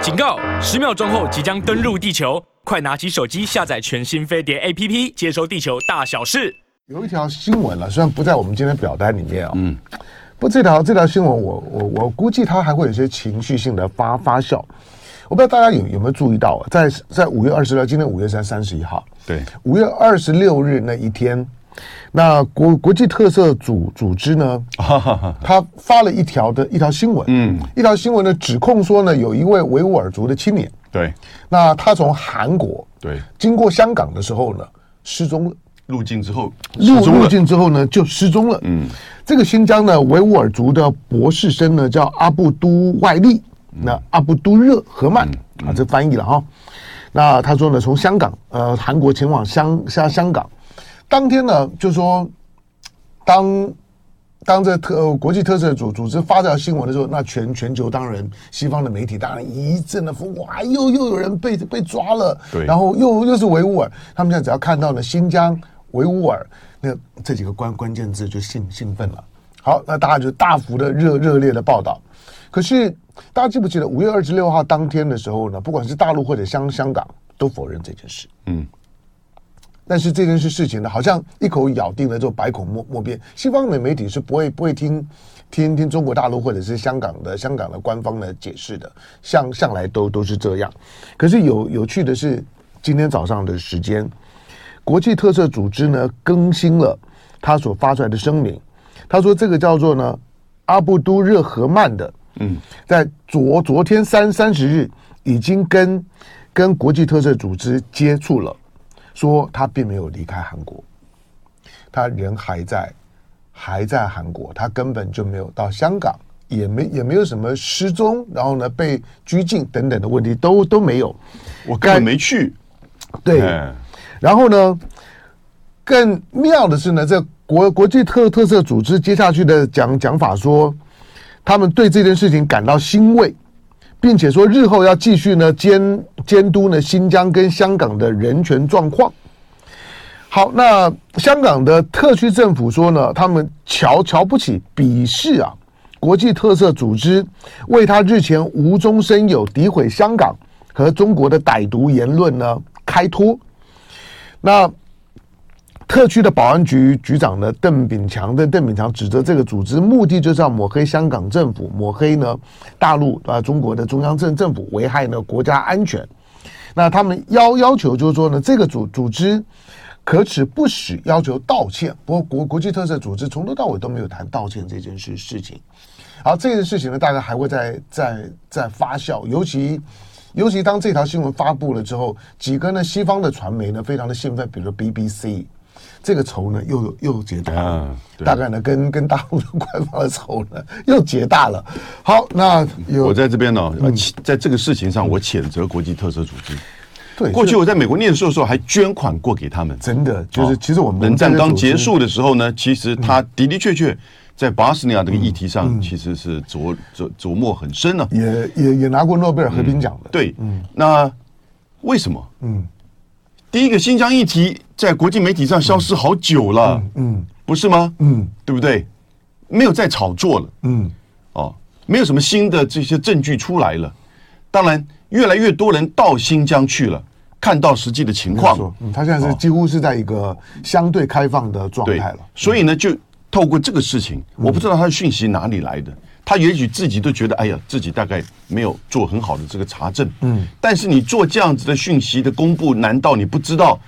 警告！十秒钟后即将登陆地球，快拿起手机下载全新飞碟 APP，接收地球大小事。有一条新闻了，虽然不在我们今天表单里面啊、哦，嗯，不，这条这条新闻我，我我我估计它还会有些情绪性的发发酵。我不知道大家有有没有注意到，在在五月二十六，今天五月三三十一号，对，五月二十六日那一天。那国国际特色组组织呢，他发了一条的一条新闻，嗯，一条新闻呢指控说呢，有一位维吾尔族的青年，对，那他从韩国对。经过香港的时候呢失踪了，入境之后入入境之后呢就失踪了，嗯，这个新疆的维吾尔族的博士生呢叫阿布都外力，那阿布都热合曼。啊，这翻译了哈，那他说呢从香港呃韩国前往香香香港。当天呢，就说当当这特、呃、国际特赦组组织发这条新闻的时候，那全全球当然西方的媒体当然一阵的疯，哇，又又有人被被抓了，对，然后又又是维吾尔，他们现在只要看到了新疆维吾尔那这几个关关键字就兴兴奋了。好，那大家就大幅的热热烈的报道。可是大家记不记得五月二十六号当天的时候呢？不管是大陆或者香香港都否认这件事，嗯。但是这件事事情呢，好像一口咬定了之后百口莫莫辩。西方的媒体是不会不会听听听中国大陆或者是香港的香港的官方的解释的，向向来都都是这样。可是有有趣的是，今天早上的时间，国际特色组织呢更新了他所发出来的声明，他说这个叫做呢阿布都热合曼的，嗯，在昨昨天三三十日已经跟跟国际特色组织接触了。说他并没有离开韩国，他人还在，还在韩国，他根本就没有到香港，也没也没有什么失踪，然后呢被拘禁等等的问题都都没有，我根本没去。对，然后呢，更妙的是呢，这国国际特特色组织接下去的讲讲法说，他们对这件事情感到欣慰。并且说日后要继续呢监监督呢新疆跟香港的人权状况。好，那香港的特区政府说呢，他们瞧瞧不起、鄙视啊国际特色组织，为他日前无中生有、诋毁香港和中国的歹毒言论呢开脱。那。特区的保安局局长呢，邓炳强的邓炳强指责这个组织目的就是要抹黑香港政府，抹黑呢大陆啊中国的中央政政府，危害呢国家安全。那他们要要求就是说呢，这个组组织可耻不耻，要求道歉。不过国国际特色组织从头到尾都没有谈道歉这件事事情。好，这件事情呢，大概还会再再再发酵，尤其尤其当这条新闻发布了之后，几个呢西方的传媒呢非常的兴奋，比如说 BBC。这个仇呢又又结大了，啊、大概呢跟跟大陆的官方的仇呢又结大了。好，那我在这边呢，嗯、在这个事情上，我谴责国际特色组织。对，过去我在美国念书的时候还捐款过给他们。真的，就是其实我们冷战刚结束的时候呢，其实他的的确确在巴斯尼亚这个议题上，其实是琢琢琢磨很深了，也也也拿过诺贝尔和平奖的。对，嗯，那为什么？嗯。第一个新疆议题在国际媒体上消失好久了，嗯，不是吗？嗯，对不对？没有再炒作了，嗯，哦，没有什么新的这些证据出来了。当然，越来越多人到新疆去了，看到实际的情况。嗯，他现在是几乎是在一个相对开放的状态了。对，所以呢，就透过这个事情，我不知道他的讯息哪里来的。他也许自己都觉得，哎呀，自己大概没有做很好的这个查证。嗯，但是你做这样子的讯息的公布，难道你不知道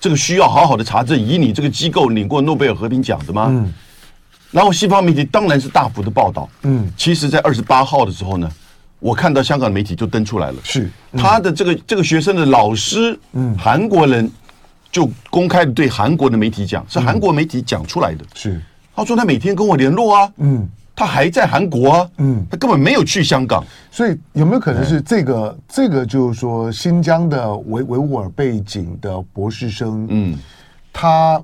这个需要好好的查证？以你这个机构领过诺贝尔和平奖的吗？嗯，然后西方媒体当然是大幅的报道。嗯，其实，在二十八号的时候呢，我看到香港媒体就登出来了。是他的这个这个学生的老师，嗯，韩国人就公开的对韩国的媒体讲，是韩国媒体讲出来的。是他说他每天跟我联络啊。嗯。他还在韩国啊，嗯，他根本没有去香港，所以有没有可能是这个？嗯、这个就是说，新疆的维维吾尔背景的博士生，嗯，他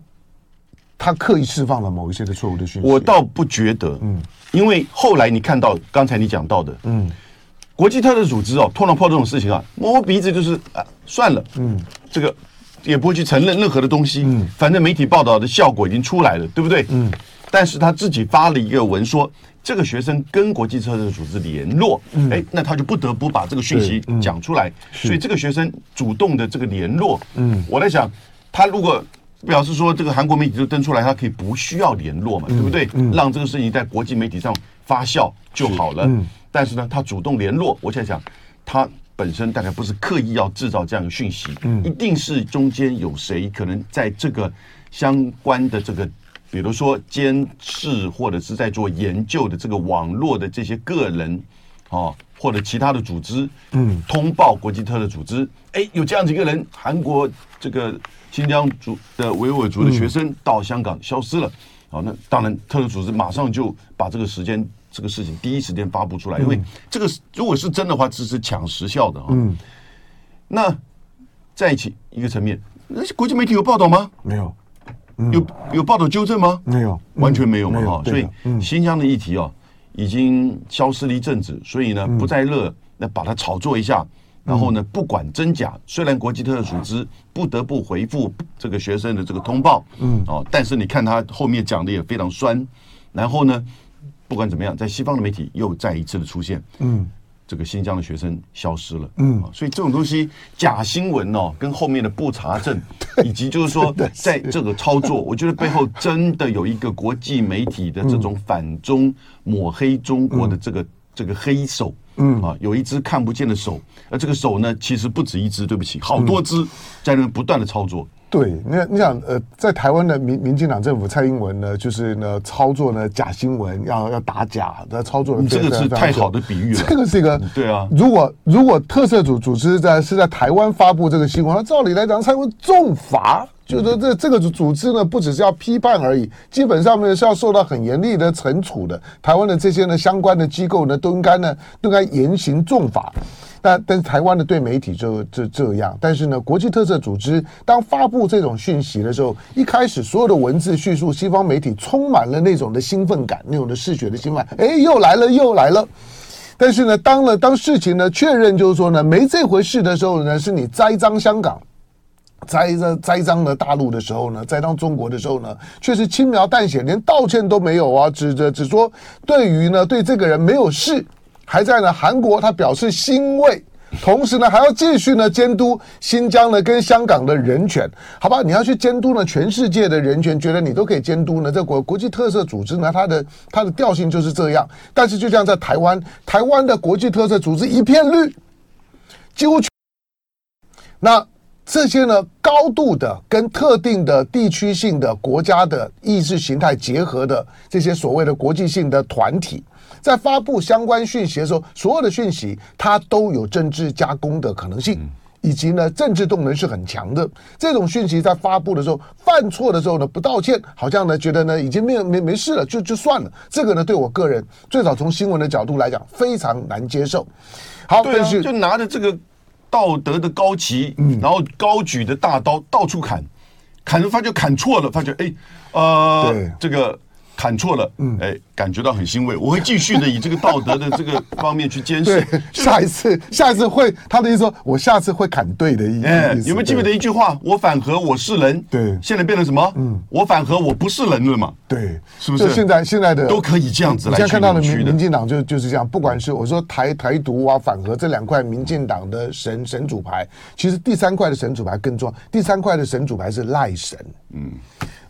他刻意释放了某一些的错误的讯息？我倒不觉得，嗯，因为后来你看到刚才你讲到的，嗯，国际特赦组织哦，突然碰这种事情啊，摸摸鼻子就是啊，算了，嗯，这个也不会去承认任何的东西，嗯，反正媒体报道的效果已经出来了，对不对？嗯。但是他自己发了一个文说，这个学生跟国际特色组织联络，哎、嗯，那他就不得不把这个讯息讲出来。所以这个学生主动的这个联络，嗯，我在想，他如果表示说这个韩国媒体就登出来，他可以不需要联络嘛，对不对？让这个事情在国际媒体上发酵就好了。但是呢，他主动联络，我在想，他。本身大概不是刻意要制造这样的讯息，嗯，一定是中间有谁可能在这个相关的这个，比如说监视或者是在做研究的这个网络的这些个人，哦，或者其他的组织，嗯，通报国际特的组织，哎，有这样子一个人，韩国这个新疆族的维吾尔族的学生到香港消失了，好，那当然特的组织马上就把这个时间。这个事情第一时间发布出来，因为这个如果是真的话，这是抢时效的啊。嗯，那在一起一个层面，那些国际媒体有报道吗？没有，有有报道纠正吗？没有，完全没有嘛哈。所以新疆的议题哦，已经消失了一阵子，所以呢不再热，那把它炒作一下，然后呢不管真假，虽然国际特色组织不得不回复这个学生的这个通报，嗯。哦，但是你看他后面讲的也非常酸，然后呢。不管怎么样，在西方的媒体又再一次的出现，嗯，这个新疆的学生消失了，嗯，所以这种东西假新闻哦，跟后面的不查证，以及就是说 在这个操作，我觉得背后真的有一个国际媒体的这种反中抹黑中国的这个这个黑手，嗯。啊，有一只看不见的手，而这个手呢，其实不止一只，对不起，好多只在那不断的操作。对，那你想，呃，在台湾的民民进党政府蔡英文呢，就是呢操作呢假新闻，要要打假的操作。你这个是太好的比喻了。这个是一个对啊。如果如果特色组组织在是在台湾发布这个新闻，那照理来讲，蔡英文重罚。就是说，这这个组组织呢，不只是要批判而已，基本上呢是要受到很严厉的惩处的。台湾的这些呢相关的机构呢，都应该呢都应该严刑重罚。但但是台湾的对媒体就这这样。但是呢，国际特色组织当发布这种讯息的时候，一开始所有的文字叙述，西方媒体充满了那种的兴奋感，那种的嗜血的兴奋，哎，又来了又来了。但是呢，当了当事情呢确认就是说呢没这回事的时候呢，是你栽赃香港。栽赃栽赃了大陆的时候呢，栽赃中国的时候呢，却是轻描淡写，连道歉都没有啊！只着只说对于呢，对这个人没有事，还在呢韩国他表示欣慰，同时呢还要继续呢监督新疆呢跟香港的人权，好吧？你要去监督呢全世界的人权，觉得你都可以监督呢？这国国际特色组织呢，它的它的调性就是这样。但是就像在台湾，台湾的国际特色组织一片绿，几乎全那。这些呢，高度的跟特定的地区性的国家的意识形态结合的这些所谓的国际性的团体，在发布相关讯息的时候，所有的讯息它都有政治加工的可能性，以及呢，政治动能是很强的。这种讯息在发布的时候，犯错的时候呢，不道歉，好像呢觉得呢已经没有没没事了，就就算了。这个呢，对我个人，最早从新闻的角度来讲，非常难接受。好，但是就拿着这个。道德的高旗，然后高举的大刀到处砍，砍着发觉砍错了，发觉哎，呃，这个。砍错了，嗯，哎，感觉到很欣慰。我会继续的以这个 道德的这个方面去坚持。下一次，下一次会，他的意思说，我下次会砍对的意思。哎，有没有记不记得一句话？我反核，我是人。对，现在变成什么？嗯，我反核，我不是人了嘛？对，是不是？现在现在的都可以这样子来。现在看到的民民进党就就是这样，不管是我说台台独啊、反核这两块民进党的神神主牌，其实第三块的神主牌更重要。第三块的神主牌是赖神。嗯。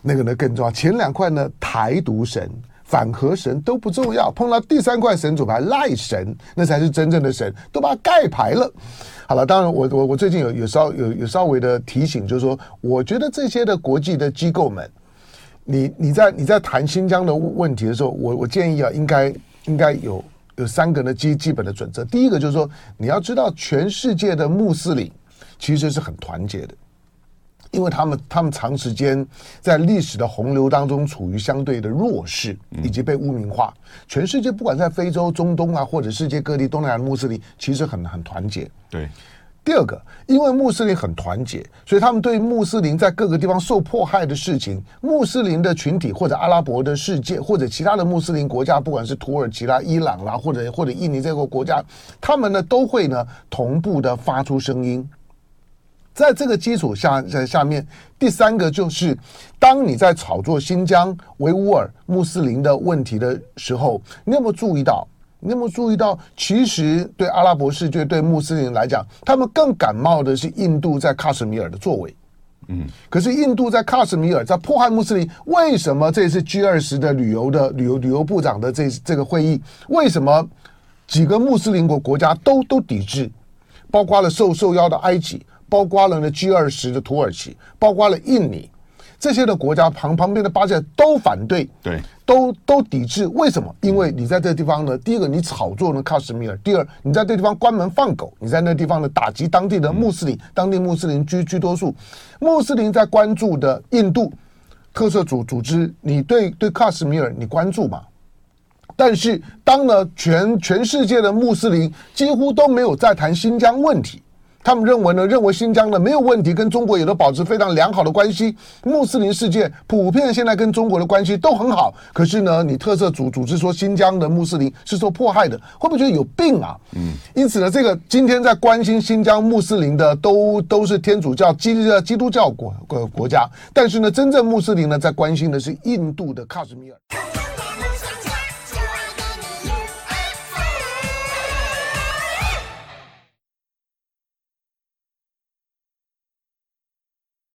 那个呢更重要，前两块呢台独神、反核神都不重要，碰到第三块神主牌赖神，那才是真正的神，都把它盖牌了。好了，当然我我我最近有有稍有有稍微的提醒，就是说，我觉得这些的国际的机构们，你你在你在谈新疆的问题的时候，我我建议啊，应该应该有有三个呢基基本的准则。第一个就是说，你要知道全世界的穆斯林其实是很团结的。因为他们他们长时间在历史的洪流当中处于相对的弱势，以及被污名化。全世界不管在非洲、中东啊，或者世界各地东南亚穆斯林，其实很很团结。对。第二个，因为穆斯林很团结，所以他们对穆斯林在各个地方受迫害的事情，穆斯林的群体或者阿拉伯的世界或者其他的穆斯林国家，不管是土耳其啦、伊朗啦，或者或者印尼这个国家，他们呢都会呢同步的发出声音。在这个基础下在下面，第三个就是，当你在炒作新疆维吾尔穆斯林的问题的时候，你有没有注意到？你有没有注意到？其实对阿拉伯世界、对穆斯林来讲，他们更感冒的是印度在喀什米尔的作为。嗯，可是印度在喀什米尔在迫害穆斯林，为什么这次 G 二十的旅游的旅游旅游部长的这这个会议，为什么几个穆斯林国国家都都抵制，包括了受受邀的埃及，包括了呢 G 二十的土耳其，包括了印尼。这些的国家旁旁边的巴西都反对，对，都都抵制。为什么？因为你在这个地方呢，第一个你炒作呢喀什米尔，第二你在这地方关门放狗，你在那地方呢打击当地的穆斯林，当地穆斯林居居多数，穆斯林在关注的印度特色组组织，你对对喀什米尔你关注吗？但是当呢全全世界的穆斯林几乎都没有在谈新疆问题。他们认为呢，认为新疆呢没有问题，跟中国也都保持非常良好的关系。穆斯林世界普遍现在跟中国的关系都很好。可是呢，你特色组组织说新疆的穆斯林是受迫害的，会不会觉得有病啊？嗯。因此呢，这个今天在关心新疆穆斯林的都都是天主教基督教基督教国国国家，但是呢，真正穆斯林呢在关心的是印度的喀什米尔。